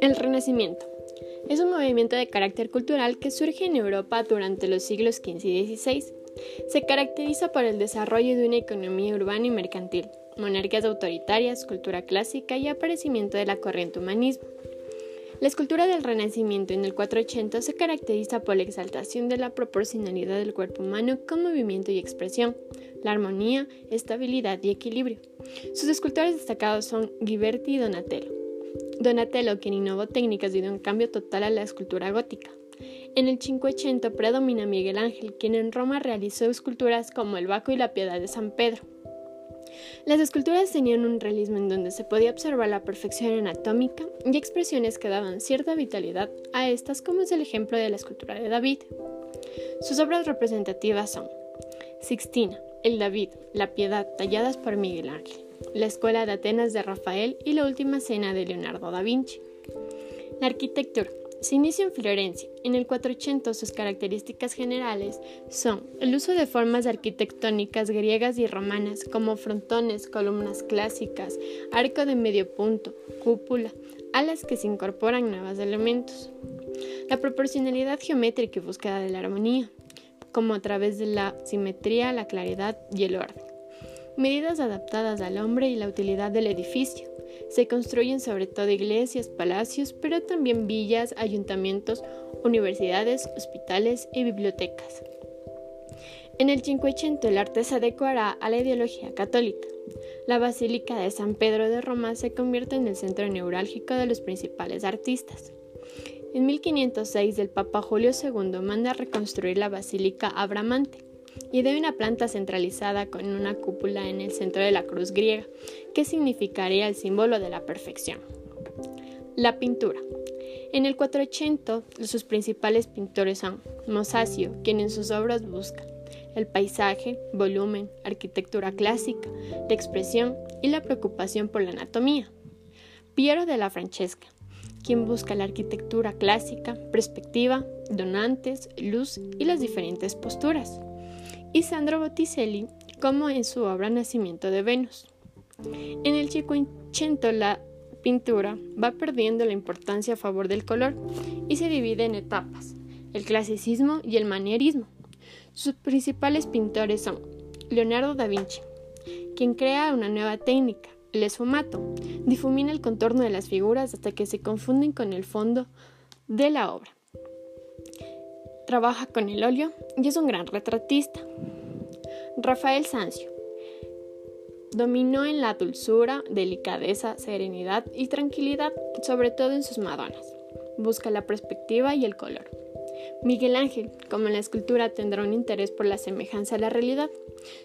El Renacimiento es un movimiento de carácter cultural que surge en Europa durante los siglos XV y XVI. Se caracteriza por el desarrollo de una economía urbana y mercantil, monarquías autoritarias, cultura clásica y aparecimiento de la corriente humanismo. La escultura del Renacimiento en el 480 se caracteriza por la exaltación de la proporcionalidad del cuerpo humano con movimiento y expresión, la armonía, estabilidad y equilibrio. Sus escultores destacados son Ghiberti y Donatello. Donatello, quien innovó técnicas dio un cambio total a la escultura gótica. En el 580 predomina Miguel Ángel, quien en Roma realizó esculturas como el Baco y la Piedad de San Pedro. Las esculturas tenían un realismo en donde se podía observar la perfección anatómica y expresiones que daban cierta vitalidad a estas, como es el ejemplo de la escultura de David. Sus obras representativas son Sixtina, el David, la Piedad, talladas por Miguel Ángel, la Escuela de Atenas de Rafael y la Última Cena de Leonardo da Vinci. La arquitectura se inicia en Florencia. En el 480 sus características generales son el uso de formas arquitectónicas griegas y romanas como frontones, columnas clásicas, arco de medio punto, cúpula, a las que se incorporan nuevos elementos. La proporcionalidad geométrica y búsqueda de la armonía, como a través de la simetría, la claridad y el orden. Medidas adaptadas al hombre y la utilidad del edificio se construyen sobre todo iglesias, palacios, pero también villas, ayuntamientos, universidades, hospitales y bibliotecas. En el 580 el arte se adecuará a la ideología católica. La Basílica de San Pedro de Roma se convierte en el centro neurálgico de los principales artistas. En 1506 el Papa Julio II manda reconstruir la Basílica Abramante y de una planta centralizada con una cúpula en el centro de la cruz griega, que significaría el símbolo de la perfección. La pintura. En el 480, sus principales pintores son Mosasio, quien en sus obras busca el paisaje, volumen, arquitectura clásica, la expresión y la preocupación por la anatomía. Piero de la Francesca, quien busca la arquitectura clásica, perspectiva, donantes, luz y las diferentes posturas y Sandro Botticelli como en su obra Nacimiento de Venus. En el Cinquecento la pintura va perdiendo la importancia a favor del color y se divide en etapas, el clasicismo y el manierismo. Sus principales pintores son Leonardo da Vinci, quien crea una nueva técnica, el esfumato, difumina el contorno de las figuras hasta que se confunden con el fondo de la obra trabaja con el óleo y es un gran retratista. Rafael Sanzio dominó en la dulzura, delicadeza, serenidad y tranquilidad, sobre todo en sus Madonas. Busca la perspectiva y el color. Miguel Ángel, como en la escultura, tendrá un interés por la semejanza a la realidad.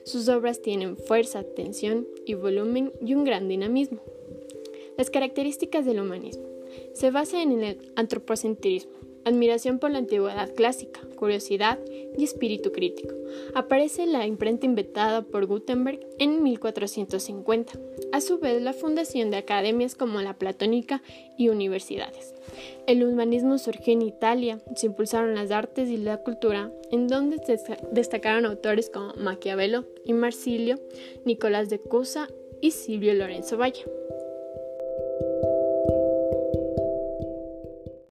Sus obras tienen fuerza, tensión y volumen y un gran dinamismo. Las características del humanismo. Se basa en el antropocentrismo, admiración por la antigüedad clásica, curiosidad y espíritu crítico. Aparece la imprenta inventada por Gutenberg en 1450. A su vez, la fundación de academias como la Platónica y universidades. El humanismo surgió en Italia, se impulsaron las artes y la cultura, en donde se destacaron autores como Maquiavelo y Marsilio, Nicolás de Cusa y Silvio Lorenzo Valle.